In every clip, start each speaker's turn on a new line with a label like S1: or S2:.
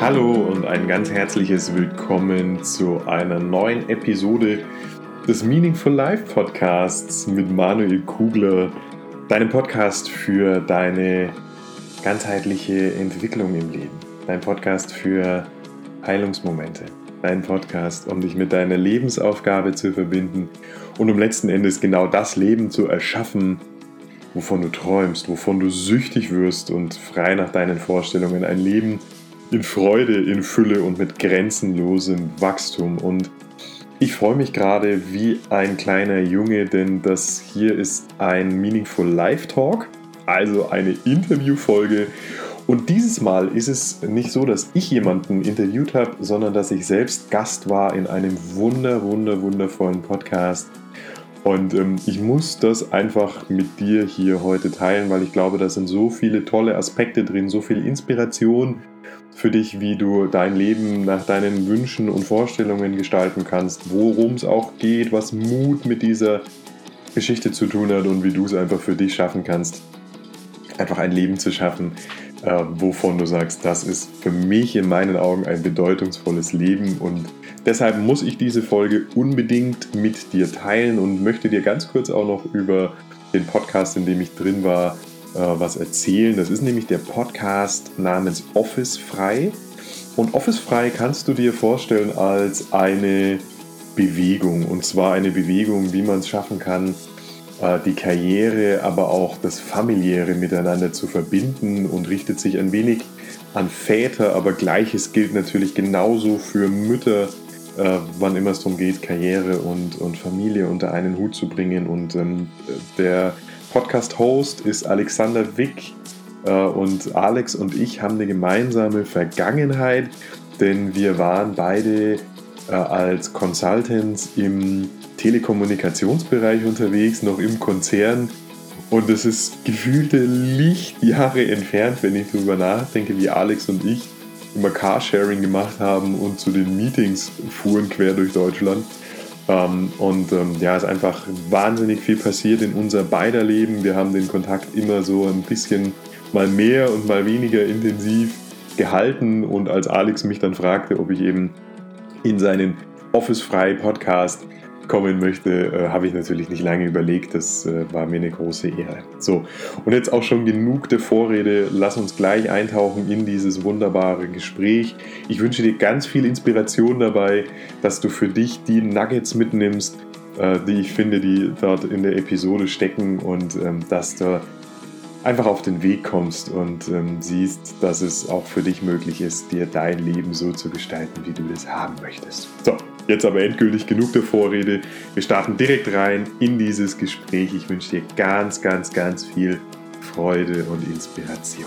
S1: Hallo und ein ganz herzliches Willkommen zu einer neuen Episode des Meaningful Life Podcasts mit Manuel Kugler, deinem Podcast für deine ganzheitliche Entwicklung im Leben, dein Podcast für Heilungsmomente, dein Podcast, um dich mit deiner Lebensaufgabe zu verbinden und um letzten Endes genau das Leben zu erschaffen, wovon du träumst, wovon du süchtig wirst und frei nach deinen Vorstellungen ein Leben in Freude, in Fülle und mit grenzenlosem Wachstum. Und ich freue mich gerade wie ein kleiner Junge, denn das hier ist ein Meaningful Life Talk, also eine Interviewfolge. Und dieses Mal ist es nicht so, dass ich jemanden interviewt habe, sondern dass ich selbst Gast war in einem wunder, wunder, wundervollen Podcast. Und ähm, ich muss das einfach mit dir hier heute teilen, weil ich glaube, da sind so viele tolle Aspekte drin, so viel Inspiration, für dich, wie du dein Leben nach deinen Wünschen und Vorstellungen gestalten kannst, worum es auch geht, was Mut mit dieser Geschichte zu tun hat und wie du es einfach für dich schaffen kannst, einfach ein Leben zu schaffen, äh, wovon du sagst, das ist für mich in meinen Augen ein bedeutungsvolles Leben. Und deshalb muss ich diese Folge unbedingt mit dir teilen und möchte dir ganz kurz auch noch über den Podcast, in dem ich drin war, was erzählen. Das ist nämlich der Podcast namens Office Frei. Und Office Frei kannst du dir vorstellen als eine Bewegung. Und zwar eine Bewegung, wie man es schaffen kann, äh, die Karriere, aber auch das familiäre miteinander zu verbinden und richtet sich ein wenig an Väter, aber gleiches gilt natürlich genauso für Mütter, äh, wann immer es darum geht, Karriere und, und Familie unter einen Hut zu bringen. Und ähm, der Podcast-Host ist Alexander Wick äh, und Alex und ich haben eine gemeinsame Vergangenheit, denn wir waren beide äh, als Consultants im Telekommunikationsbereich unterwegs, noch im Konzern. Und es ist gefühlte Lichtjahre entfernt, wenn ich darüber nachdenke, wie Alex und ich immer Carsharing gemacht haben und zu den Meetings fuhren quer durch Deutschland. Ähm, und ähm, ja, es ist einfach wahnsinnig viel passiert in unser beider Leben. Wir haben den Kontakt immer so ein bisschen mal mehr und mal weniger intensiv gehalten. Und als Alex mich dann fragte, ob ich eben in seinen Office-Frei Podcast kommen möchte, äh, habe ich natürlich nicht lange überlegt. Das äh, war mir eine große Ehre. So, und jetzt auch schon genug der Vorrede. Lass uns gleich eintauchen in dieses wunderbare Gespräch. Ich wünsche dir ganz viel Inspiration dabei, dass du für dich die Nuggets mitnimmst, äh, die ich finde, die dort in der Episode stecken und ähm, dass du einfach auf den Weg kommst und ähm, siehst, dass es auch für dich möglich ist, dir dein Leben so zu gestalten, wie du es haben möchtest. So, Jetzt aber endgültig genug der Vorrede. Wir starten direkt rein in dieses Gespräch. Ich wünsche dir ganz, ganz, ganz viel Freude und Inspiration.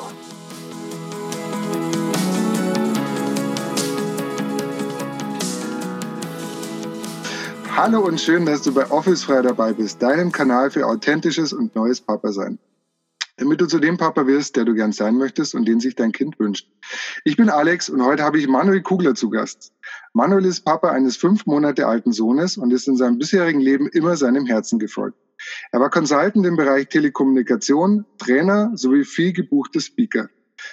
S2: Hallo und schön, dass du bei Office Frei dabei bist, deinem Kanal für authentisches und neues Papa sein damit du zu dem Papa wirst, der du gern sein möchtest und den sich dein Kind wünscht. Ich bin Alex und heute habe ich Manuel Kugler zu Gast. Manuel ist Papa eines fünf Monate alten Sohnes und ist in seinem bisherigen Leben immer seinem Herzen gefolgt. Er war Consultant im Bereich Telekommunikation, Trainer sowie viel gebuchter Speaker.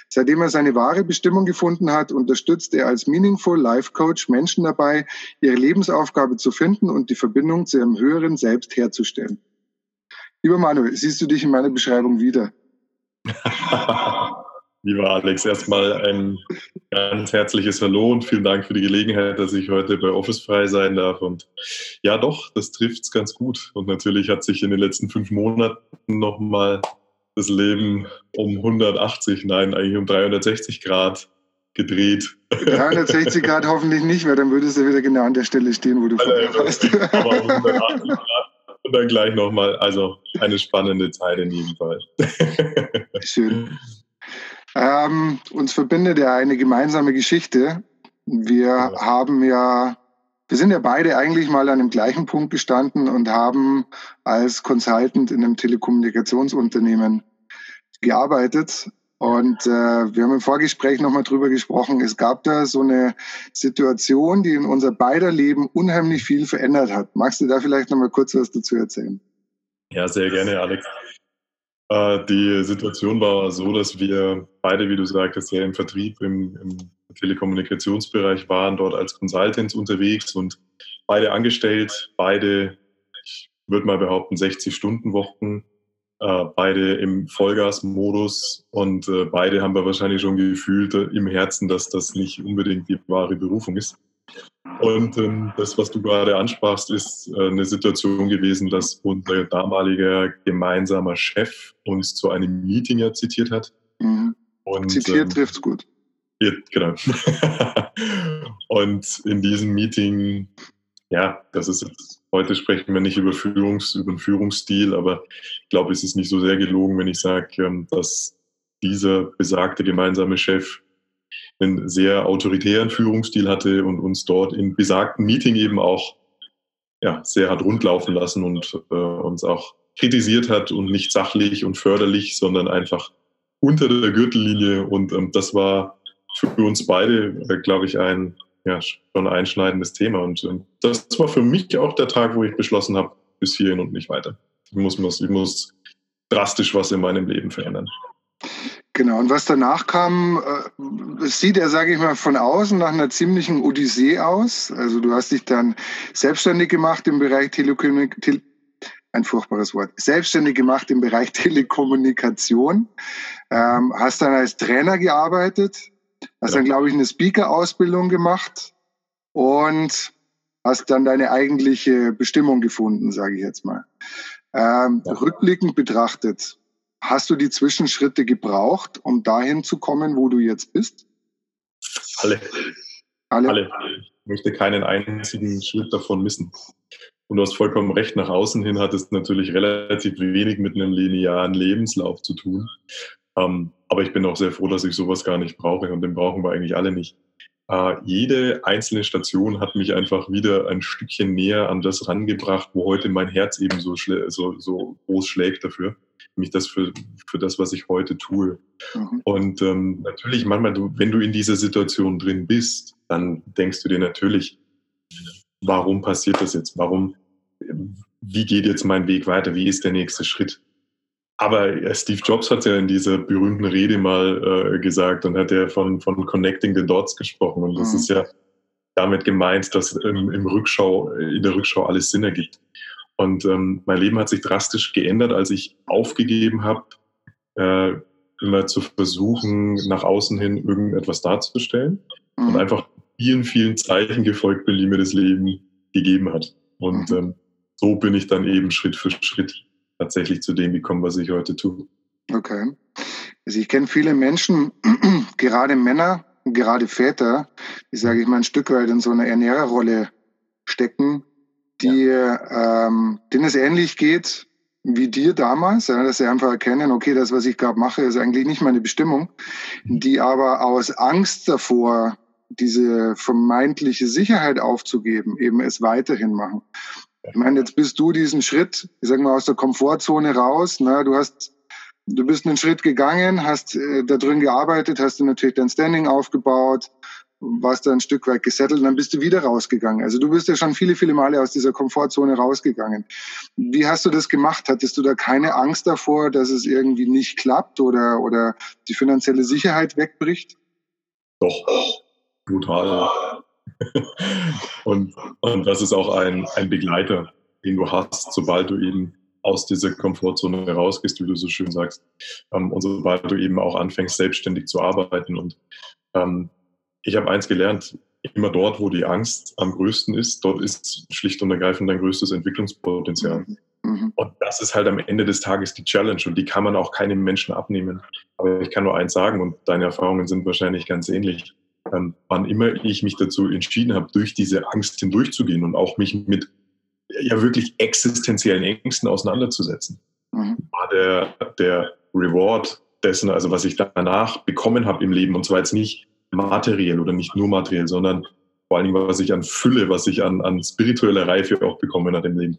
S2: Seitdem er seine wahre Bestimmung gefunden hat, unterstützt er als Meaningful Life Coach Menschen dabei, ihre Lebensaufgabe zu finden und die Verbindung zu ihrem höheren Selbst herzustellen. Lieber Manuel, siehst du dich in meiner Beschreibung wieder?
S1: Lieber Alex, erstmal ein ganz herzliches Hallo und vielen Dank für die Gelegenheit, dass ich heute bei Office frei sein darf. Und ja, doch, das trifft es ganz gut. Und natürlich hat sich in den letzten fünf Monaten nochmal das Leben um 180, nein, eigentlich um 360 Grad gedreht.
S2: 360 Grad hoffentlich nicht, weil dann würdest du wieder genau an der Stelle stehen, wo du vorher warst. Aber um 180
S1: Grad und dann gleich nochmal. Also eine spannende Zeit in jedem Fall.
S2: Schön. Ähm, uns verbindet ja eine gemeinsame Geschichte. Wir ja. haben ja, wir sind ja beide eigentlich mal an dem gleichen Punkt gestanden und haben als Consultant in einem Telekommunikationsunternehmen gearbeitet und äh, wir haben im Vorgespräch nochmal drüber gesprochen. Es gab da so eine Situation, die in unser beider Leben unheimlich viel verändert hat. Magst du da vielleicht nochmal kurz was dazu erzählen?
S1: Ja, sehr gerne, Alex. Äh, die Situation war so, dass wir beide, wie du sagtest, ja im Vertrieb, im, im Telekommunikationsbereich, waren dort als Consultants unterwegs und beide angestellt, beide, ich würde mal behaupten, 60-Stunden-Wochen, äh, beide im Vollgasmodus und äh, beide haben wir wahrscheinlich schon gefühlt im Herzen, dass das nicht unbedingt die wahre Berufung ist. Und ähm, das, was du gerade ansprachst, ist äh, eine Situation gewesen, dass unser damaliger gemeinsamer Chef uns zu einem Meeting ja zitiert hat.
S2: Mhm. Und, Zitiert ähm, trifft's gut.
S1: Ja, genau. und in diesem Meeting, ja, das ist jetzt, heute sprechen wir nicht über, Führungs, über den Führungsstil, aber ich glaube, es ist nicht so sehr gelogen, wenn ich sage, ähm, dass dieser besagte gemeinsame Chef einen sehr autoritären Führungsstil hatte und uns dort im besagten Meeting eben auch ja, sehr hat rundlaufen lassen und äh, uns auch kritisiert hat und nicht sachlich und förderlich, sondern einfach unter der Gürtellinie. Und ähm, das war für uns beide, äh, glaube ich, ein ja, schon einschneidendes Thema. Und ähm, das war für mich auch der Tag, wo ich beschlossen habe, bis hierhin und nicht weiter. Ich muss, ich muss drastisch was in meinem Leben verändern.
S2: Genau, und was danach kam, äh, sieht er, sage ich mal, von außen nach einer ziemlichen Odyssee aus. Also du hast dich dann selbstständig gemacht im Bereich Telekommunikation, ein furchtbares Wort, selbstständig gemacht im Bereich Telekommunikation, ähm, hast dann als Trainer gearbeitet, hast ja. dann, glaube ich, eine Speaker-Ausbildung gemacht und hast dann deine eigentliche Bestimmung gefunden, sage ich jetzt mal. Ähm, ja. Rückblickend betrachtet, Hast du die Zwischenschritte gebraucht, um dahin zu kommen, wo du jetzt bist?
S1: Alle. Alle. Alle. Ich möchte keinen einzigen Schritt davon missen. Und du hast vollkommen recht, nach außen hin hat es natürlich relativ wenig mit einem linearen Lebenslauf zu tun. Ähm, aber ich bin auch sehr froh, dass ich sowas gar nicht brauche und den brauchen wir eigentlich alle nicht. Äh, jede einzelne Station hat mich einfach wieder ein Stückchen näher an das rangebracht, wo heute mein Herz eben so, so, so groß schlägt dafür mich das für, für das, was ich heute tue. Mhm. Und ähm, natürlich, manchmal, du, wenn du in dieser Situation drin bist, dann denkst du dir natürlich, warum passiert das jetzt? Warum, wie geht jetzt mein Weg weiter? Wie ist der nächste Schritt? Aber äh, Steve Jobs hat ja in dieser berühmten Rede mal äh, gesagt und hat ja von, von Connecting the Dots gesprochen. Und das mhm. ist ja damit gemeint, dass im, im Rückschau, in der Rückschau alles Sinn ergibt. Und ähm, mein Leben hat sich drastisch geändert, als ich aufgegeben habe, äh, immer zu versuchen, nach außen hin irgendetwas darzustellen mhm. und einfach vielen, vielen Zeichen gefolgt bin, die mir das Leben gegeben hat. Und mhm. ähm, so bin ich dann eben Schritt für Schritt tatsächlich zu dem gekommen, was ich heute tue.
S2: Okay. Also ich kenne viele Menschen, gerade Männer, gerade Väter, die, sage ich mal, ein Stück weit in so einer Ernährerrolle stecken, die, ja. ähm, denen es ähnlich geht wie dir damals, ja, dass sie einfach erkennen, okay, das, was ich gerade mache, ist eigentlich nicht meine Bestimmung, mhm. die aber aus Angst davor, diese vermeintliche Sicherheit aufzugeben, eben es weiterhin machen. Ich meine, jetzt bist du diesen Schritt, ich sag mal, aus der Komfortzone raus. Ne? Du hast, du bist einen Schritt gegangen, hast äh, da drin gearbeitet, hast du natürlich dein Standing aufgebaut, warst da ein Stück weit gesettelt und dann bist du wieder rausgegangen. Also du bist ja schon viele, viele Male aus dieser Komfortzone rausgegangen. Wie hast du das gemacht? Hattest du da keine Angst davor, dass es irgendwie nicht klappt oder, oder die finanzielle Sicherheit wegbricht?
S1: Doch, brutal. und, und das ist auch ein, ein Begleiter, den du hast, sobald du eben aus dieser Komfortzone rausgehst, wie du so schön sagst, ähm, und sobald du eben auch anfängst, selbstständig zu arbeiten. Und ähm, ich habe eins gelernt, immer dort, wo die Angst am größten ist, dort ist schlicht und ergreifend dein größtes Entwicklungspotenzial. Mhm. mhm. Und das ist halt am Ende des Tages die Challenge und die kann man auch keinem Menschen abnehmen. Aber ich kann nur eins sagen und deine Erfahrungen sind wahrscheinlich ganz ähnlich. Ähm, wann immer ich mich dazu entschieden habe, durch diese Angst hindurchzugehen und auch mich mit ja wirklich existenziellen Ängsten auseinanderzusetzen, mhm. war der, der Reward dessen, also was ich danach bekommen habe im Leben, und zwar jetzt nicht materiell oder nicht nur materiell, sondern vor allen Dingen, was ich an Fülle, was ich an, an spiritueller Reife auch bekommen hat im Leben.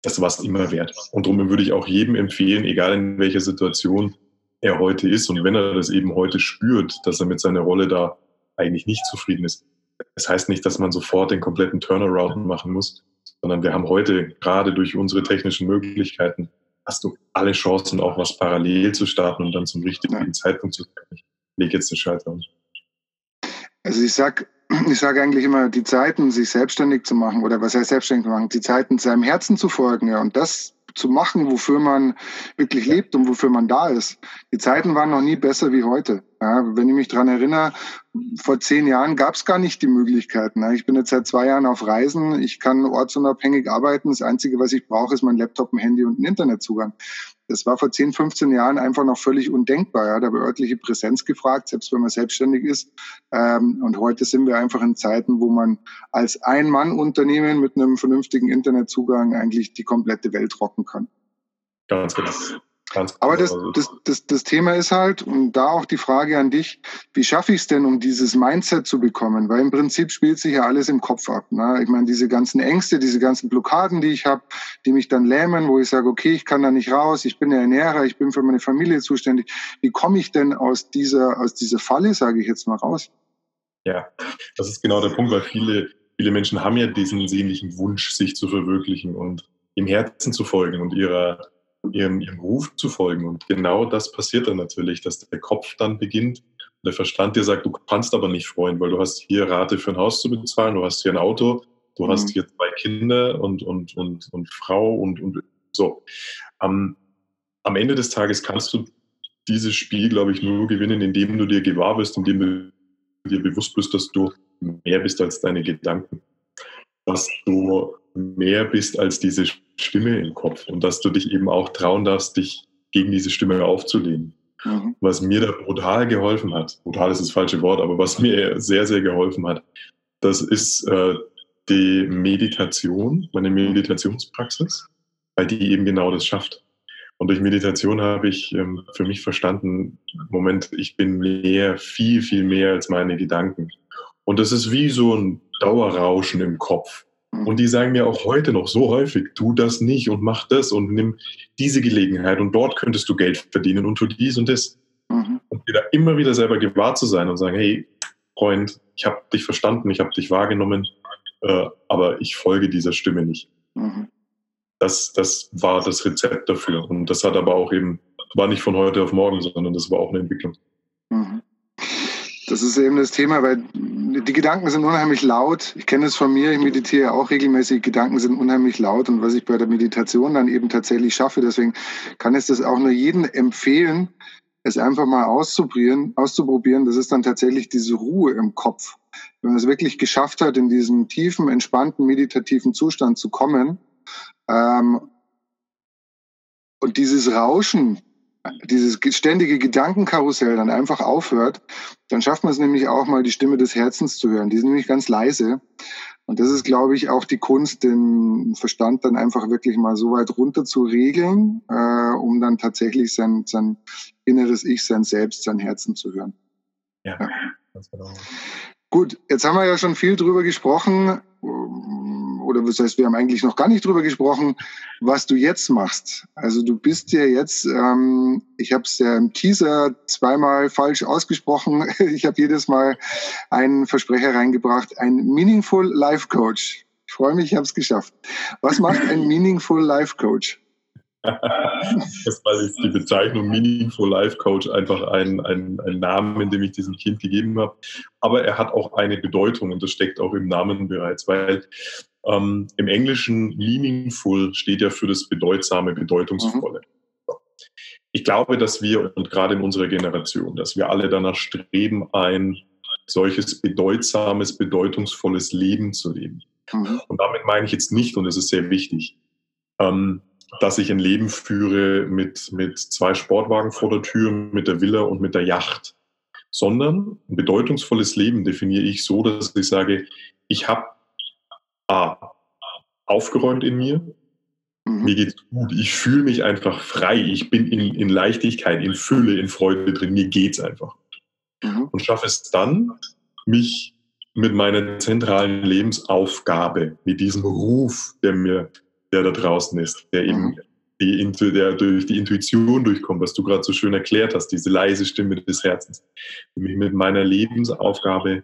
S1: Das war es immer wert. Und darum würde ich auch jedem empfehlen, egal in welcher Situation er heute ist und wenn er das eben heute spürt, dass er mit seiner Rolle da eigentlich nicht zufrieden ist. Das heißt nicht, dass man sofort den kompletten Turnaround machen muss, sondern wir haben heute gerade durch unsere technischen Möglichkeiten hast du alle Chancen, auch was parallel zu starten und dann zum richtigen Zeitpunkt zu sein. Ich lege jetzt den Schalter um.
S2: Also ich sag, ich sage eigentlich immer, die Zeiten, sich selbstständig zu machen oder was heißt selbstständig zu machen, die Zeiten seinem Herzen zu folgen, ja, und das zu machen, wofür man wirklich lebt und wofür man da ist. Die Zeiten waren noch nie besser wie heute. Ja, wenn ich mich dran erinnere, vor zehn Jahren gab es gar nicht die Möglichkeiten. Ich bin jetzt seit zwei Jahren auf Reisen. Ich kann ortsunabhängig arbeiten. Das Einzige, was ich brauche, ist mein Laptop, ein Handy und ein Internetzugang. Das war vor 10, 15 Jahren einfach noch völlig undenkbar. Ja. Da war örtliche Präsenz gefragt, selbst wenn man selbstständig ist. Ähm, und heute sind wir einfach in Zeiten, wo man als Ein-Mann-Unternehmen mit einem vernünftigen Internetzugang eigentlich die komplette Welt rocken kann.
S1: Ganz genau.
S2: Ganz Aber das, also das, das, das Thema ist halt, und da auch die Frage an dich, wie schaffe ich es denn, um dieses Mindset zu bekommen? Weil im Prinzip spielt sich ja alles im Kopf ab. Ne? Ich meine, diese ganzen Ängste, diese ganzen Blockaden, die ich habe, die mich dann lähmen, wo ich sage, okay, ich kann da nicht raus, ich bin der Ernährer, ich bin für meine Familie zuständig. Wie komme ich denn aus dieser, aus dieser Falle, sage ich jetzt mal, raus?
S1: Ja, das ist genau der Punkt, weil viele, viele Menschen haben ja diesen sehnlichen Wunsch, sich zu verwirklichen und im Herzen zu folgen und ihrer ihrem, ihrem Ruf zu folgen. Und genau das passiert dann natürlich, dass der Kopf dann beginnt der Verstand dir sagt, du kannst aber nicht freuen, weil du hast hier Rate für ein Haus zu bezahlen, du hast hier ein Auto, du mhm. hast hier zwei Kinder und, und, und, und Frau und, und so. Am, am Ende des Tages kannst du dieses Spiel, glaube ich, nur gewinnen, indem du dir gewahr bist, indem du dir bewusst bist, dass du mehr bist als deine Gedanken. Dass du mehr bist als diese Stimme im Kopf und dass du dich eben auch trauen darfst, dich gegen diese Stimme aufzulehnen. Mhm. Was mir da brutal geholfen hat, brutal ist das falsche Wort, aber was mir sehr, sehr geholfen hat, das ist äh, die Meditation, meine Meditationspraxis, weil die eben genau das schafft. Und durch Meditation habe ich ähm, für mich verstanden, Moment, ich bin mehr, viel, viel mehr als meine Gedanken. Und das ist wie so ein Dauerrauschen im Kopf. Mhm. Und die sagen mir auch heute noch so häufig, tu das nicht und mach das und nimm diese Gelegenheit und dort könntest du Geld verdienen und tu dies und das. Mhm. Und da immer wieder selber gewahr zu sein und sagen, hey, Freund, ich habe dich verstanden, ich habe dich wahrgenommen, äh, aber ich folge dieser Stimme nicht. Mhm. Das, das war das Rezept dafür. Und das hat aber auch eben, war nicht von heute auf morgen, sondern das war auch eine Entwicklung. Mhm.
S2: Das ist eben das Thema, weil die Gedanken sind unheimlich laut. Ich kenne es von mir, ich meditiere auch regelmäßig. Gedanken sind unheimlich laut und was ich bei der Meditation dann eben tatsächlich schaffe. Deswegen kann ich das auch nur jedem empfehlen, es einfach mal auszuprobieren, auszuprobieren. Das ist dann tatsächlich diese Ruhe im Kopf. Wenn man es wirklich geschafft hat, in diesen tiefen, entspannten, meditativen Zustand zu kommen ähm, und dieses Rauschen dieses ständige Gedankenkarussell dann einfach aufhört, dann schafft man es nämlich auch mal, die Stimme des Herzens zu hören. Die ist nämlich ganz leise. Und das ist, glaube ich, auch die Kunst, den Verstand dann einfach wirklich mal so weit runter zu regeln, äh, um dann tatsächlich sein, sein inneres Ich, sein Selbst, sein Herzen zu hören. Ja, ja. ganz genau. Gut, jetzt haben wir ja schon viel drüber gesprochen oder was heißt, wir haben eigentlich noch gar nicht drüber gesprochen, was du jetzt machst. Also du bist ja jetzt, ähm, ich habe es ja im Teaser zweimal falsch ausgesprochen. Ich habe jedes Mal einen Versprecher reingebracht, ein Meaningful Life Coach. Ich freue mich, ich habe es geschafft. Was macht ein Meaningful Life Coach?
S1: Erstmal ist die Bezeichnung Meaningful Life Coach einfach ein, ein, ein Name, den ich diesem Kind gegeben habe. Aber er hat auch eine Bedeutung und das steckt auch im Namen bereits, weil ähm, im Englischen Meaningful steht ja für das Bedeutsame, Bedeutungsvolle. Mhm. Ich glaube, dass wir, und gerade in unserer Generation, dass wir alle danach streben, ein solches bedeutsames, bedeutungsvolles Leben zu leben. Mhm. Und damit meine ich jetzt nicht, und es ist sehr wichtig, ähm, dass ich ein Leben führe mit, mit zwei Sportwagen vor der Tür, mit der Villa und mit der Yacht, sondern ein bedeutungsvolles Leben definiere ich so, dass ich sage, ich habe A, aufgeräumt in mir, mhm. mir geht's gut, ich fühle mich einfach frei, ich bin in, in Leichtigkeit, in Fülle, in Freude drin, mir geht's einfach. Mhm. Und schaffe es dann, mich mit meiner zentralen Lebensaufgabe, mit diesem Ruf, der mir der da draußen ist, der eben mhm. die, der durch die Intuition durchkommt, was du gerade so schön erklärt hast, diese leise Stimme des Herzens, die mich mit meiner Lebensaufgabe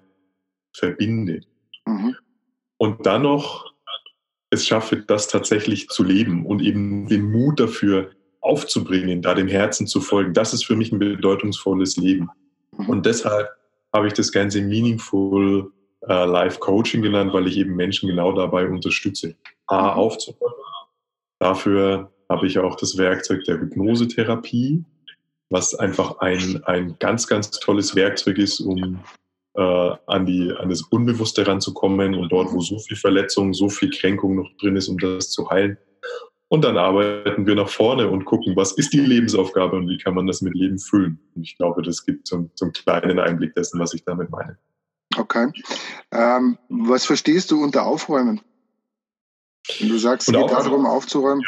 S1: verbinde. Mhm. Und dann noch es schaffe, das tatsächlich zu leben und eben den Mut dafür aufzubringen, da dem Herzen zu folgen. Das ist für mich ein bedeutungsvolles Leben. Mhm. Und deshalb habe ich das Ganze Meaningful äh, Life Coaching genannt, weil ich eben Menschen genau dabei unterstütze, A, mhm. aufzubauen. Dafür habe ich auch das Werkzeug der Hypnosetherapie, was einfach ein, ein ganz, ganz tolles Werkzeug ist, um äh, an, die, an das Unbewusste ranzukommen und dort, wo so viel Verletzung, so viel Kränkung noch drin ist, um das zu heilen. Und dann arbeiten wir nach vorne und gucken, was ist die Lebensaufgabe und wie kann man das mit Leben füllen. Und ich glaube, das gibt zum, zum kleinen Einblick dessen, was ich damit meine.
S2: Okay. Ähm, was verstehst du unter Aufräumen? Wenn du sagst, es geht darum, aufzuräumen.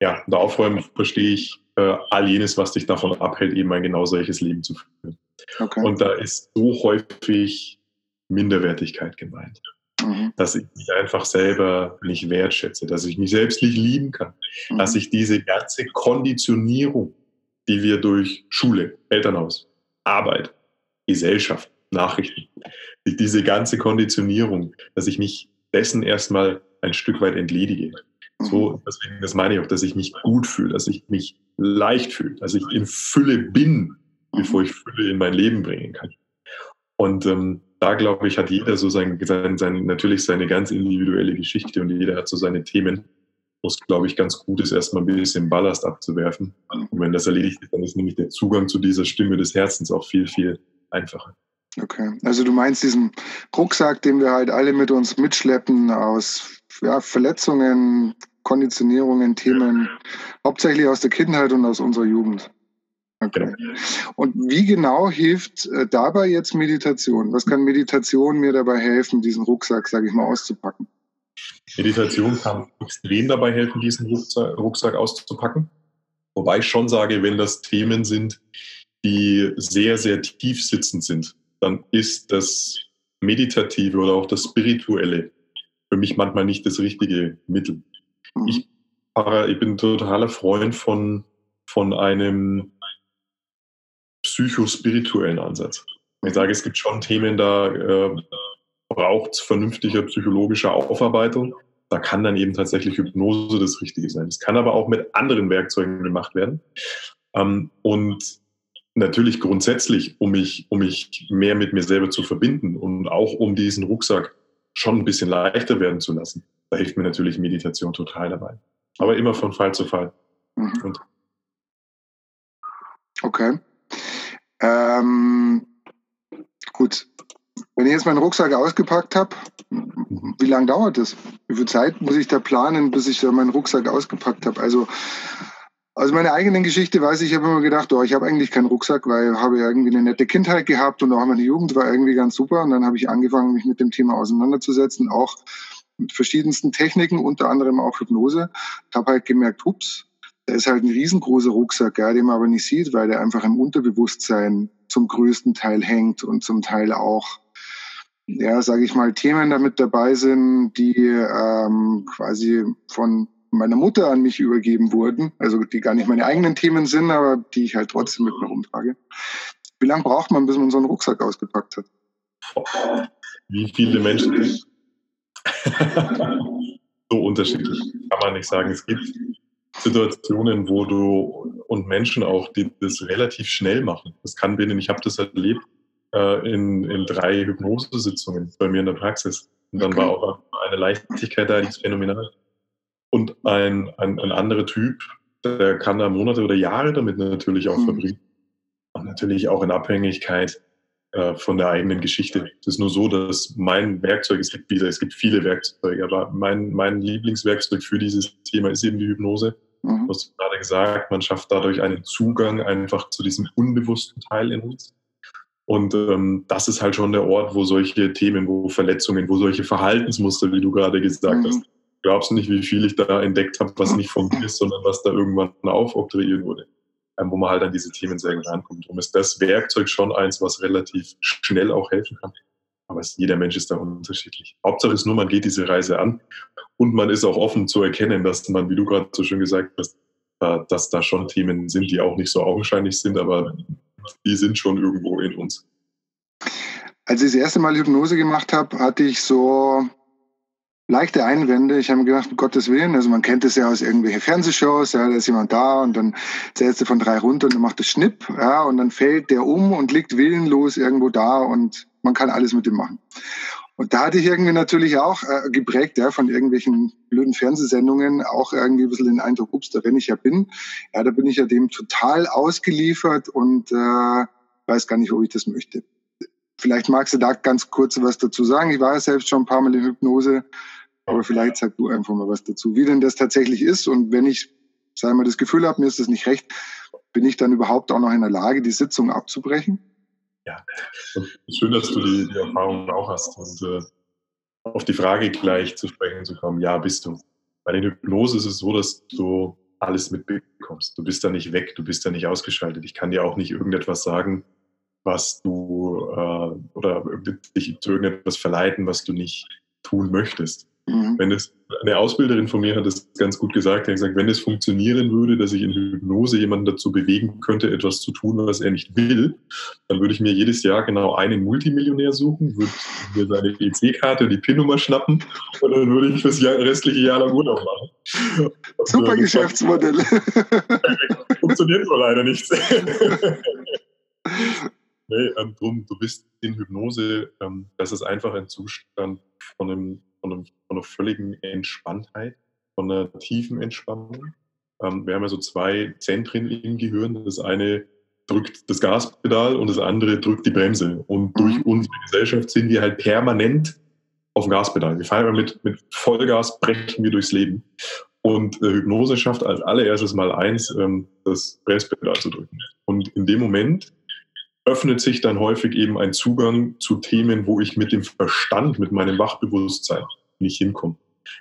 S1: Ja, unter Aufräumen verstehe ich äh, all jenes, was dich davon abhält, eben ein genau solches Leben zu führen. Okay. Und da ist so häufig Minderwertigkeit gemeint. Mhm. Dass ich mich einfach selber nicht wertschätze, dass ich mich selbst nicht lieben kann, mhm. dass ich diese ganze Konditionierung, die wir durch Schule, Elternhaus, Arbeit, Gesellschaft, Nachrichten, diese ganze Konditionierung, dass ich mich dessen erstmal ein Stück weit entledige. So, mhm. deswegen, das meine ich auch, dass ich mich gut fühle, dass ich mich leicht fühle, dass ich in Fülle bin, bevor ich Fülle in mein Leben bringen kann. Und ähm, da glaube ich, hat jeder so sein, sein, sein, natürlich seine ganz individuelle Geschichte und jeder hat so seine Themen, wo es, glaube ich, ganz gut ist, erstmal ein bisschen Ballast abzuwerfen. Und wenn das erledigt ist, dann ist nämlich der Zugang zu dieser Stimme des Herzens auch viel, viel einfacher.
S2: Okay, also du meinst diesen Rucksack, den wir halt alle mit uns mitschleppen aus ja, Verletzungen, Konditionierungen, Themen, hauptsächlich aus der Kindheit und aus unserer Jugend. Okay. Und wie genau hilft äh, dabei jetzt Meditation? Was kann Meditation mir dabei helfen, diesen Rucksack, sage ich mal, auszupacken?
S1: Meditation kann extrem dabei helfen, diesen Rucksack, Rucksack auszupacken. Wobei ich schon sage, wenn das Themen sind, die sehr, sehr tief sitzend sind, dann ist das Meditative oder auch das Spirituelle für mich manchmal nicht das richtige Mittel. Mhm. Ich, ich bin totaler Freund von, von einem psychospirituellen Ansatz. Ich sage, es gibt schon Themen, da äh, braucht es vernünftige psychologische Aufarbeitung. Da kann dann eben tatsächlich Hypnose das Richtige sein. Es kann aber auch mit anderen Werkzeugen gemacht werden. Ähm, und natürlich grundsätzlich, um mich, um mich mehr mit mir selber zu verbinden und auch um diesen Rucksack schon ein bisschen leichter werden zu lassen. Da hilft mir natürlich Meditation total dabei. Aber immer von Fall zu Fall. Mhm.
S2: okay. Ähm, gut. Wenn ich jetzt meinen Rucksack ausgepackt habe, wie lange dauert das? Wie viel Zeit muss ich da planen, bis ich meinen Rucksack ausgepackt habe? Also also meine eigene Geschichte weiß ich, ich habe immer gedacht, oh, ich habe eigentlich keinen Rucksack, weil ich habe irgendwie eine nette Kindheit gehabt und auch meine Jugend war irgendwie ganz super. Und dann habe ich angefangen, mich mit dem Thema auseinanderzusetzen, auch mit verschiedensten Techniken, unter anderem auch Hypnose. Ich habe halt gemerkt, hups, da ist halt ein riesengroßer Rucksack, ja, den man aber nicht sieht, weil der einfach im Unterbewusstsein zum größten Teil hängt und zum Teil auch ja, sage ich mal, Themen damit dabei sind, die ähm, quasi von meiner Mutter an mich übergeben wurden, also die gar nicht meine eigenen Themen sind, aber die ich halt trotzdem mit mir rumtrage. Wie lange braucht man, bis man so einen Rucksack ausgepackt hat?
S1: Wie viele Menschen? so unterschiedlich, kann man nicht sagen. Es gibt Situationen, wo du und Menschen auch, die das relativ schnell machen. Das kann binnen, ich habe das erlebt äh, in, in drei Hypnosesitzungen bei mir in der Praxis. Und dann okay. war auch eine Leichtigkeit da, die ist phänomenal. Und ein, ein, ein anderer Typ, der kann da Monate oder Jahre damit natürlich auch mhm. verbringen. Und natürlich auch in Abhängigkeit äh, von der eigenen Geschichte. Es ist nur so, dass mein Werkzeug, es gibt wieder, es gibt viele Werkzeuge, aber mein, mein Lieblingswerkzeug für dieses Thema ist eben die Hypnose. Mhm. Du hast gerade gesagt, man schafft dadurch einen Zugang einfach zu diesem unbewussten Teil in uns. Und ähm, das ist halt schon der Ort, wo solche Themen, wo Verletzungen, wo solche Verhaltensmuster, wie du gerade gesagt mhm. hast, glaubst nicht, wie viel ich da entdeckt habe, was nicht von mir ist, sondern was da irgendwann aufoktroyiert wurde. Ähm, wo man halt an diese Themen sehr gut rankommt. Darum ist das Werkzeug schon eins, was relativ schnell auch helfen kann. Aber jeder Mensch ist da unterschiedlich. Hauptsache ist nur, man geht diese Reise an und man ist auch offen zu erkennen, dass man, wie du gerade so schön gesagt hast, dass da schon Themen sind, die auch nicht so augenscheinlich sind, aber die sind schon irgendwo in uns.
S2: Als ich das erste Mal Hypnose gemacht habe, hatte ich so leichte Einwände. Ich habe mir gedacht, um Gottes Willen, also man kennt es ja aus irgendwelchen Fernsehshows, ja, da ist jemand da und dann zählst du von drei runter und dann macht es Schnipp, ja, und dann fällt der um und liegt willenlos irgendwo da und man kann alles mit ihm machen. Und da hatte ich irgendwie natürlich auch äh, geprägt ja, von irgendwelchen blöden Fernsehsendungen auch irgendwie ein bisschen den Eindruck, ups, da wenn ich ja bin, ja, da bin ich ja dem total ausgeliefert und äh, weiß gar nicht, ob ich das möchte. Vielleicht magst du da ganz kurz was dazu sagen. Ich war ja selbst schon ein paar Mal in Hypnose aber vielleicht sag du einfach mal was dazu, wie denn das tatsächlich ist. Und wenn ich, sagen wir, das Gefühl habe, mir ist das nicht recht, bin ich dann überhaupt auch noch in der Lage, die Sitzung abzubrechen?
S1: Ja, schön, dass du die, die Erfahrung auch hast. Und äh, auf die Frage gleich zu sprechen zu kommen, ja, bist du. Bei der Hypnose ist es so, dass du alles mitbekommst. Du bist da nicht weg, du bist da nicht ausgeschaltet. Ich kann dir auch nicht irgendetwas sagen, was du äh, oder dich zu irgendetwas verleiten, was du nicht tun möchtest. Mhm. Wenn es eine Ausbilderin von mir hat es ganz gut gesagt, er hat gesagt, wenn es funktionieren würde, dass ich in Hypnose jemanden dazu bewegen könnte, etwas zu tun, was er nicht will, dann würde ich mir jedes Jahr genau einen Multimillionär suchen, würde mir seine EC-Karte, die PIN-Nummer schnappen und dann würde ich das restliche Jahr lang Urlaub machen.
S2: Super und, Geschäftsmodell.
S1: Funktioniert wohl leider nicht. nee, ähm, drum, du bist in Hypnose, ähm, das ist einfach ein Zustand von einem von, einem, von einer völligen Entspanntheit, von einer tiefen Entspannung. Ähm, wir haben ja so zwei Zentren im Gehirn. Das eine drückt das Gaspedal und das andere drückt die Bremse. Und durch unsere Gesellschaft sind wir halt permanent auf dem Gaspedal. Wir fahren mit, mit Vollgas, brechen wir durchs Leben. Und äh, Hypnose schafft als allererstes mal eins, ähm, das Bremspedal zu drücken. Und in dem Moment öffnet sich dann häufig eben ein Zugang zu Themen, wo ich mit dem Verstand, mit meinem Wachbewusstsein nicht hinkomme.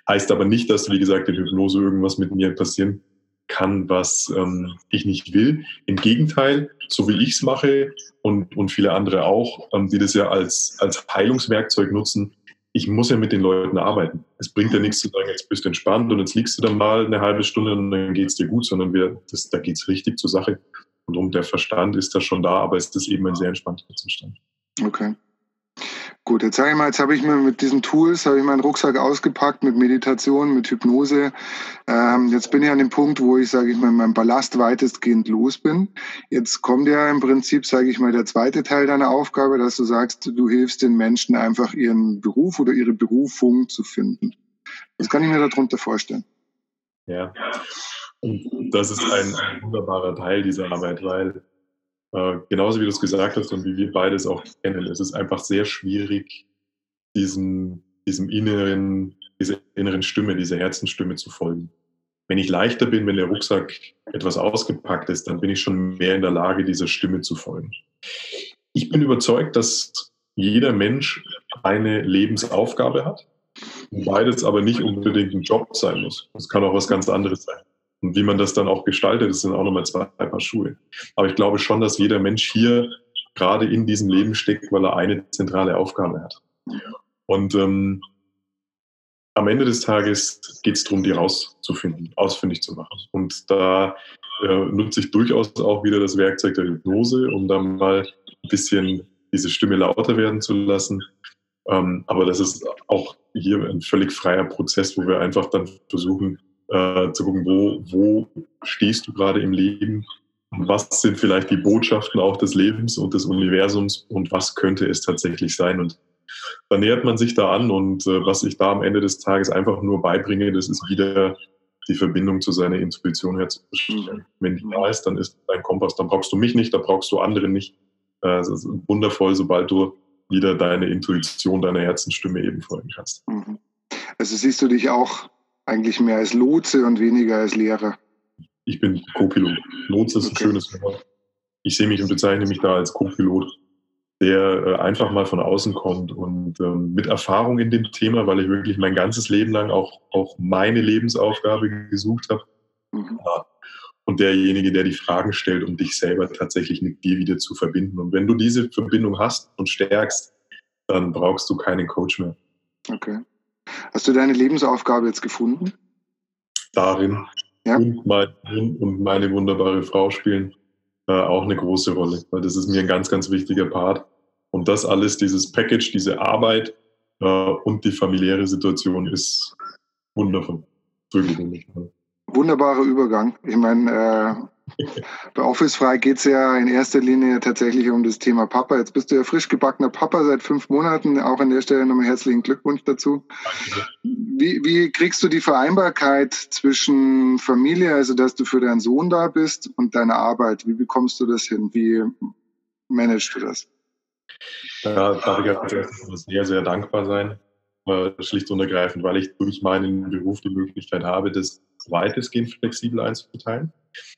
S1: Heißt aber nicht, dass, wie gesagt, in Hypnose irgendwas mit mir passieren kann, was ähm, ich nicht will. Im Gegenteil, so wie ich es mache und, und viele andere auch, ähm, die das ja als, als Heilungswerkzeug nutzen, ich muss ja mit den Leuten arbeiten. Es bringt ja nichts zu sagen, jetzt bist du entspannt und jetzt liegst du da mal eine halbe Stunde und dann geht es dir gut, sondern wir, das, da es richtig zur Sache. Und um der Verstand ist da schon da, aber es ist eben ein sehr entspannter Zustand.
S2: Okay. Gut, jetzt sage ich mal, jetzt habe ich mir mit diesen Tools, habe ich meinen Rucksack ausgepackt mit Meditation, mit Hypnose. Ähm, jetzt bin ich an dem Punkt, wo ich, sage ich mal, mein Ballast weitestgehend los bin. Jetzt kommt ja im Prinzip, sage ich mal, der zweite Teil deiner Aufgabe, dass du sagst, du hilfst den Menschen einfach ihren Beruf oder ihre Berufung zu finden. Was kann ich mir darunter vorstellen?
S1: Ja, und das ist ein, ein wunderbarer Teil dieser Arbeit, weil äh, genauso wie du es gesagt hast und wie wir beides auch kennen, es ist einfach sehr schwierig, diesem, diesem inneren, dieser inneren Stimme, dieser Herzenstimme zu folgen. Wenn ich leichter bin, wenn der Rucksack etwas ausgepackt ist, dann bin ich schon mehr in der Lage, dieser Stimme zu folgen. Ich bin überzeugt, dass jeder Mensch eine Lebensaufgabe hat, beides aber nicht unbedingt ein Job sein muss. Es kann auch was ganz anderes sein. Und wie man das dann auch gestaltet, das sind auch nochmal zwei Paar Schuhe. Aber ich glaube schon, dass jeder Mensch hier gerade in diesem Leben steckt, weil er eine zentrale Aufgabe hat. Und ähm, am Ende des Tages geht es darum, die rauszufinden, ausfindig zu machen. Und da äh, nutze ich durchaus auch wieder das Werkzeug der Hypnose, um dann mal ein bisschen diese Stimme lauter werden zu lassen. Ähm, aber das ist auch hier ein völlig freier Prozess, wo wir einfach dann versuchen, äh, zu gucken, wo, wo stehst du gerade im Leben, was sind vielleicht die Botschaften auch des Lebens und des Universums und was könnte es tatsächlich sein. Und da nähert man sich da an und äh, was ich da am Ende des Tages einfach nur beibringe, das ist wieder die Verbindung zu seiner Intuition herzustellen. Wenn die da ist, dann ist dein Kompass, dann brauchst du mich nicht, da brauchst du andere nicht. Äh, es ist wundervoll, sobald du wieder deine Intuition, deiner Herzenstimme eben folgen kannst. Mhm.
S2: Also siehst du dich auch eigentlich mehr als Lotse und weniger als Lehrer.
S1: Ich bin Co-Pilot. Lotse ist okay. ein schönes Wort. Ich sehe mich und bezeichne mich da als Co-Pilot, der äh, einfach mal von außen kommt und ähm, mit Erfahrung in dem Thema, weil ich wirklich mein ganzes Leben lang auch, auch meine Lebensaufgabe gesucht habe. Mhm. Ja. Und derjenige, der die Fragen stellt, um dich selber tatsächlich mit dir wieder zu verbinden. Und wenn du diese Verbindung hast und stärkst, dann brauchst du keinen Coach mehr.
S2: Okay. Hast du deine Lebensaufgabe jetzt gefunden?
S1: Darin. Ja? Und, mein, und meine wunderbare Frau spielen äh, auch eine große Rolle, weil das ist mir ein ganz, ganz wichtiger Part. Und das alles, dieses Package, diese Arbeit, äh, und die familiäre Situation ist wundervoll. Wirklich wundervoll.
S2: Wunderbarer Übergang. Ich meine, äh, bei Office Frei geht es ja in erster Linie tatsächlich um das Thema Papa. Jetzt bist du ja frisch gebackener Papa seit fünf Monaten. Auch an der Stelle nochmal herzlichen Glückwunsch dazu. Wie, wie kriegst du die Vereinbarkeit zwischen Familie, also dass du für deinen Sohn da bist, und deiner Arbeit? Wie bekommst du das hin? Wie managst du das?
S1: Da darf ich als erstes sehr, sehr dankbar sein. Äh, schlicht und ergreifend, weil ich durch meinen Beruf die Möglichkeit habe, das weitestgehend flexibel einzuteilen.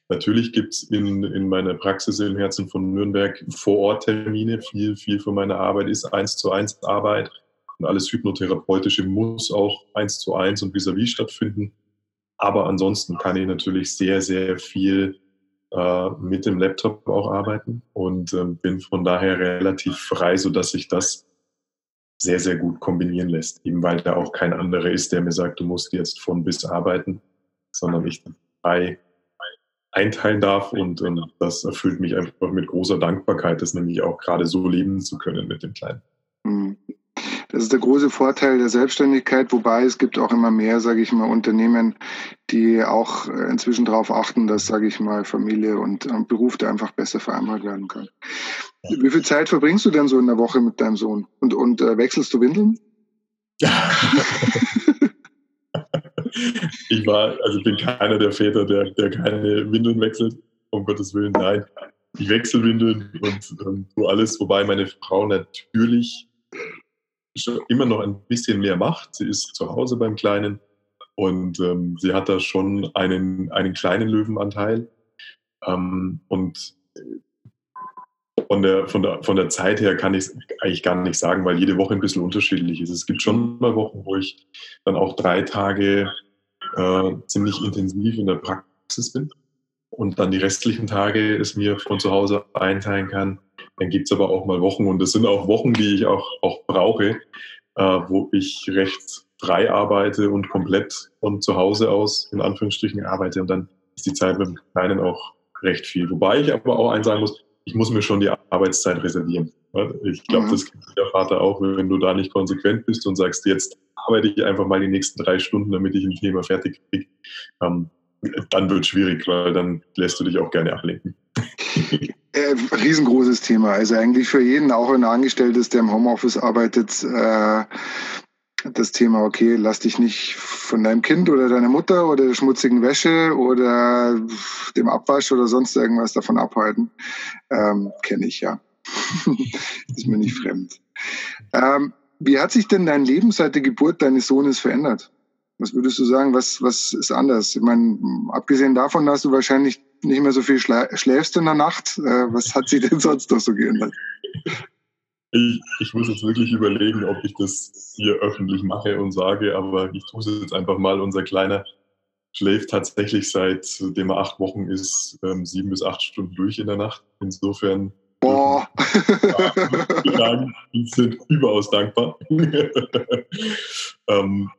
S1: Natürlich gibt es in, in meiner Praxis im Herzen von Nürnberg Vor-Ort-Termine. Viel, viel von meiner Arbeit ist eins zu eins Arbeit. Und alles Hypnotherapeutische muss auch eins zu eins und vis-à-vis -vis stattfinden. Aber ansonsten kann ich natürlich sehr, sehr viel äh, mit dem Laptop auch arbeiten und äh, bin von daher relativ frei, sodass sich das sehr, sehr gut kombinieren lässt. Eben weil da auch kein anderer ist, der mir sagt, du musst jetzt von bis arbeiten, sondern ich frei einteilen darf und, und das erfüllt mich einfach mit großer Dankbarkeit, das nämlich auch gerade so leben zu können mit dem Kleinen. Mhm.
S2: Das ist der große Vorteil der Selbstständigkeit, wobei es gibt auch immer mehr, sage ich mal, Unternehmen, die auch äh, inzwischen darauf achten, dass, sage ich mal, Familie und Beruf da einfach besser vereinbart werden kann. Wie viel Zeit verbringst du denn so in der Woche mit deinem Sohn? Und, und äh, wechselst du Windeln?
S1: ich war, also bin keiner der Väter, der, der keine Windeln wechselt. Um Gottes Willen, nein. Ich wechsle Windeln und ähm, tue alles, wobei meine Frau natürlich immer noch ein bisschen mehr macht. Sie ist zu Hause beim Kleinen und ähm, sie hat da schon einen, einen kleinen Löwenanteil. Ähm, und von der, von, der, von der Zeit her kann ich es eigentlich gar nicht sagen, weil jede Woche ein bisschen unterschiedlich ist. Es gibt schon mal Wochen, wo ich dann auch drei Tage äh, ziemlich intensiv in der Praxis bin und dann die restlichen Tage es mir von zu Hause einteilen kann. Dann gibt es aber auch mal Wochen und es sind auch Wochen, die ich auch, auch brauche, äh, wo ich recht frei arbeite und komplett von zu Hause aus in Anführungsstrichen arbeite und dann ist die Zeit mit dem Kleinen auch recht viel. Wobei ich aber auch eins sagen muss, ich muss mir schon die Arbeitszeit reservieren. Ich glaube, mhm. das kennt der Vater auch, wenn du da nicht konsequent bist und sagst, jetzt arbeite ich einfach mal die nächsten drei Stunden, damit ich ein Thema fertig kriege. Ähm, dann wird es schwierig, weil dann lässt du dich auch gerne ablenken.
S2: Äh, riesengroßes Thema. Also eigentlich für jeden, auch wenn er angestellt ist, der im Homeoffice arbeitet, äh, das Thema, okay, lass dich nicht von deinem Kind oder deiner Mutter oder der schmutzigen Wäsche oder dem Abwasch oder sonst irgendwas davon abhalten. Ähm, Kenne ich ja. ist mir nicht fremd. Ähm, wie hat sich denn dein Leben seit der Geburt deines Sohnes verändert? Was würdest du sagen, was, was ist anders? Ich meine, abgesehen davon, dass du wahrscheinlich nicht mehr so viel schläfst in der Nacht, äh, was hat sich denn sonst noch so geändert?
S1: Ich, ich muss jetzt wirklich überlegen, ob ich das hier öffentlich mache und sage, aber ich tue es jetzt einfach mal. Unser Kleiner schläft tatsächlich seitdem er acht Wochen ist, ähm, sieben bis acht Stunden durch in der Nacht. Insofern
S2: Boah.
S1: sagen, die sind überaus dankbar. ähm,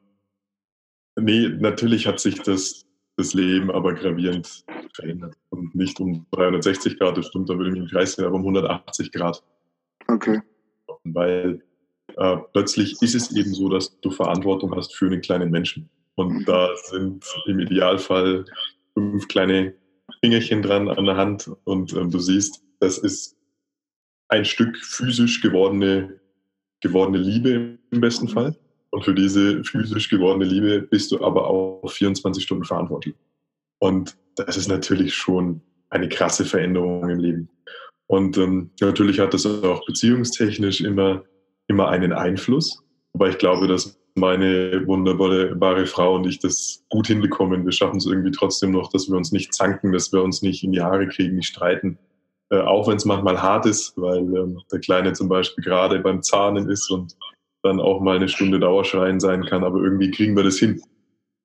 S1: nee, natürlich hat sich das, das Leben aber gravierend verändert. Und nicht um 360 Grad, das stimmt, da würde ich mich im Kreis sehen, aber um 180 Grad.
S2: Okay
S1: weil äh, plötzlich ist es eben so, dass du Verantwortung hast für einen kleinen Menschen. Und mhm. da sind im Idealfall fünf kleine Fingerchen dran an der Hand und ähm, du siehst, das ist ein Stück physisch gewordene, gewordene Liebe im besten mhm. Fall. Und für diese physisch gewordene Liebe bist du aber auch 24 Stunden verantwortlich. Und das ist natürlich schon eine krasse Veränderung im Leben. Und ähm, natürlich hat das auch beziehungstechnisch immer, immer einen Einfluss. Aber ich glaube, dass meine wunderbare Frau und ich das gut hinbekommen. Wir schaffen es irgendwie trotzdem noch, dass wir uns nicht zanken, dass wir uns nicht in die Haare kriegen, nicht streiten. Äh, auch wenn es manchmal hart ist, weil ähm, der Kleine zum Beispiel gerade beim Zahnen ist und dann auch mal eine Stunde Dauerschreien sein kann. Aber irgendwie kriegen wir das hin.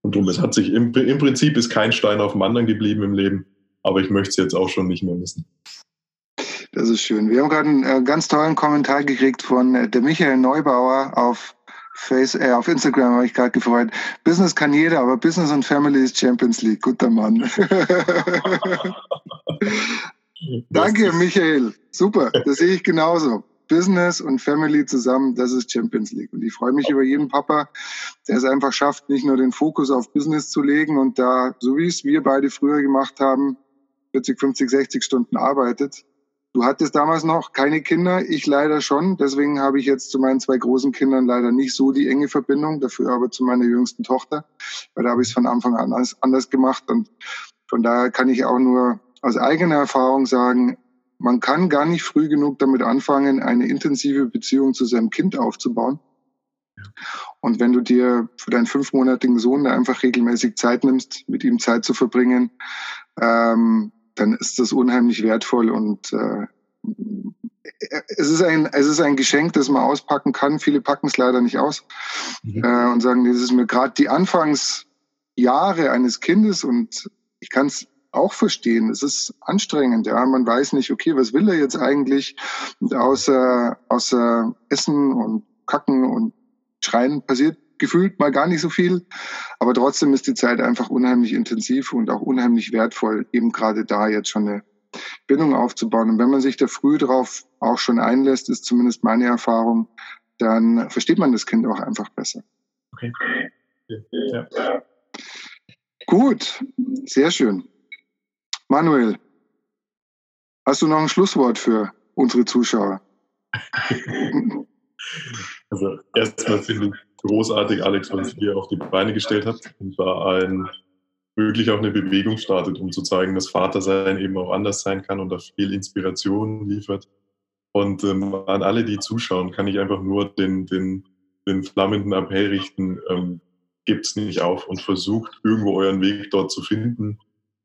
S1: Und drum, es hat sich im, im Prinzip ist kein Stein auf dem anderen geblieben im Leben. Aber ich möchte es jetzt auch schon nicht mehr missen.
S2: Das ist schön. Wir haben gerade einen äh, ganz tollen Kommentar gekriegt von äh, der Michael Neubauer auf Face, äh, auf Instagram habe ich gerade gefreut. Business kann jeder, aber Business und Family ist Champions League. Guter Mann. Danke, Michael. Super, das sehe ich genauso. Business und Family zusammen, das ist Champions League. Und ich freue mich über jeden Papa, der es einfach schafft, nicht nur den Fokus auf Business zu legen und da, so wie es wir beide früher gemacht haben, 40, 50, 60 Stunden arbeitet. Du hattest damals noch keine Kinder, ich leider schon. Deswegen habe ich jetzt zu meinen zwei großen Kindern leider nicht so die enge Verbindung, dafür aber zu meiner jüngsten Tochter, weil da habe ich es von Anfang an anders, gemacht. Und von daher kann ich auch nur aus eigener Erfahrung sagen, man kann gar nicht früh genug damit anfangen, eine intensive Beziehung zu seinem Kind aufzubauen. Und wenn du dir für deinen fünfmonatigen Sohn da einfach regelmäßig Zeit nimmst, mit ihm Zeit zu verbringen, ähm, dann ist das unheimlich wertvoll und äh, es ist ein es ist ein Geschenk, das man auspacken kann. Viele packen es leider nicht aus mhm. äh, und sagen, das ist mir gerade die Anfangsjahre eines Kindes und ich kann es auch verstehen. Es ist anstrengend, ja. Man weiß nicht, okay, was will er jetzt eigentlich? Und außer, außer Essen und Kacken und Schreien passiert gefühlt mal gar nicht so viel. Aber trotzdem ist die Zeit einfach unheimlich intensiv und auch unheimlich wertvoll, eben gerade da jetzt schon eine Bindung aufzubauen. Und wenn man sich da früh drauf auch schon einlässt, ist zumindest meine Erfahrung, dann versteht man das Kind auch einfach besser. Okay. Ja. Gut, sehr schön. Manuel, hast du noch ein Schlusswort für unsere Zuschauer?
S1: Also erstmal finde ich großartig, Alex, was ihr auf die Beine gestellt habt und da ein wirklich auch eine Bewegung startet, um zu zeigen, dass Vatersein eben auch anders sein kann und da viel Inspiration liefert. Und ähm, an alle, die zuschauen, kann ich einfach nur den, den, den flammenden Appell richten, ähm, es nicht auf und versucht irgendwo euren Weg dort zu finden.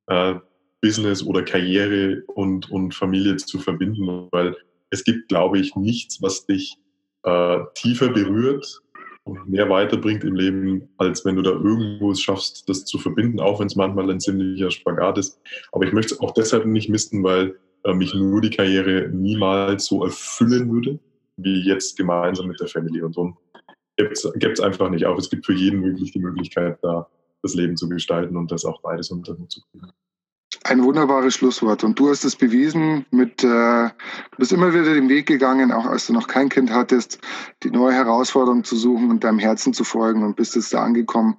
S1: Äh, Business oder Karriere und, und Familie zu verbinden, weil es gibt, glaube ich, nichts, was dich äh, tiefer berührt und mehr weiterbringt im Leben, als wenn du da irgendwo es schaffst, das zu verbinden, auch wenn es manchmal ein ziemlicher Spagat ist. Aber ich möchte es auch deshalb nicht missen, weil äh, mich nur die Karriere niemals so erfüllen würde, wie jetzt gemeinsam mit der Family. Und so gibt es einfach nicht auf. Es gibt für jeden wirklich die Möglichkeit, da das Leben zu gestalten und das auch beides unter zu kriegen.
S2: Ein wunderbares Schlusswort. Und du hast es bewiesen mit, äh, du bist immer wieder den Weg gegangen, auch als du noch kein Kind hattest, die neue Herausforderung zu suchen und deinem Herzen zu folgen und bist jetzt da angekommen,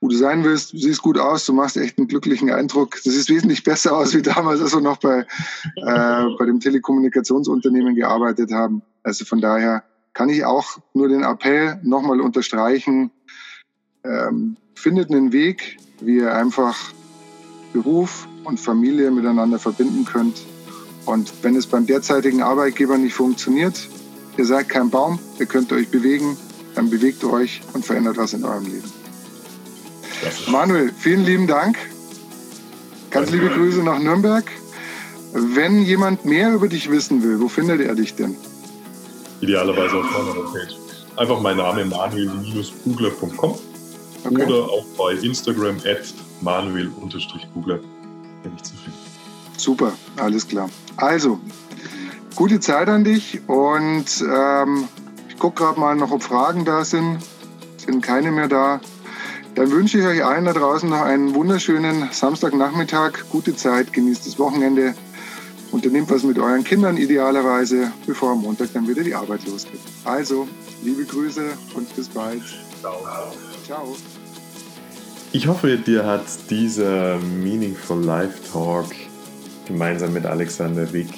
S2: wo du sein willst. Du siehst gut aus, du machst echt einen glücklichen Eindruck. Das sieht wesentlich besser aus wie damals, als wir noch bei, äh, bei dem Telekommunikationsunternehmen gearbeitet haben. Also von daher kann ich auch nur den Appell nochmal unterstreichen. Ähm, findet einen Weg, wie ihr einfach Beruf und Familie miteinander verbinden könnt. Und wenn es beim derzeitigen Arbeitgeber nicht funktioniert, ihr seid kein Baum, ihr könnt euch bewegen, dann bewegt euch und verändert was in eurem Leben. Manuel, vielen lieben Dank. Ganz liebe Grüße nach Nürnberg. Wenn jemand mehr über dich wissen will, wo findet er dich denn?
S1: Idealerweise auf meiner Homepage. Einfach mein Name manuel-kugler.com okay. oder auch bei Instagram at manuel-kugler bin ich zufrieden.
S2: Super, alles klar. Also, gute Zeit an dich und ähm, ich gucke gerade mal noch, ob Fragen da sind. Sind keine mehr da. Dann wünsche ich euch allen da draußen noch einen wunderschönen Samstagnachmittag. Gute Zeit, genießt das Wochenende. Unternehmt was mit euren Kindern idealerweise, bevor am Montag dann wieder die Arbeit losgeht. Also, liebe Grüße und bis bald. Ciao. Ciao.
S1: Ich hoffe, dir hat dieser Meaningful Life Talk gemeinsam mit Alexander Wick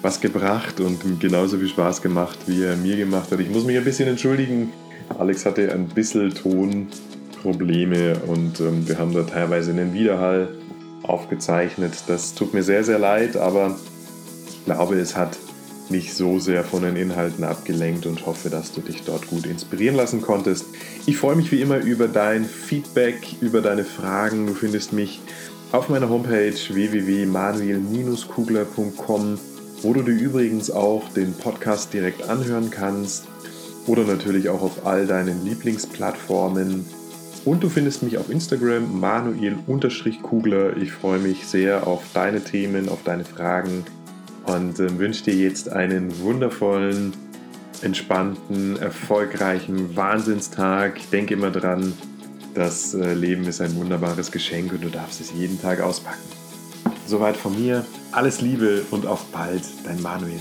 S1: was gebracht und genauso viel Spaß gemacht, wie er mir gemacht hat. Ich muss mich ein bisschen entschuldigen. Alex hatte ein bisschen Tonprobleme und ähm, wir haben da teilweise einen Widerhall aufgezeichnet. Das tut mir sehr, sehr leid, aber ich glaube, es hat nicht so sehr von den Inhalten abgelenkt und hoffe, dass du dich dort gut inspirieren lassen konntest. Ich freue mich wie immer über dein Feedback, über deine Fragen. Du findest mich auf meiner Homepage www.manuel-kugler.com, wo du dir übrigens auch den Podcast direkt anhören kannst oder natürlich auch auf all deinen Lieblingsplattformen. Und du findest mich auf Instagram manuel-kugler. Ich freue mich sehr auf deine Themen, auf deine Fragen und äh, wünsche dir jetzt einen wundervollen, entspannten, erfolgreichen Wahnsinnstag. Denke immer dran, das äh, Leben ist ein wunderbares Geschenk und du darfst es jeden Tag auspacken. Soweit von mir. Alles Liebe und auf bald, dein Manuel.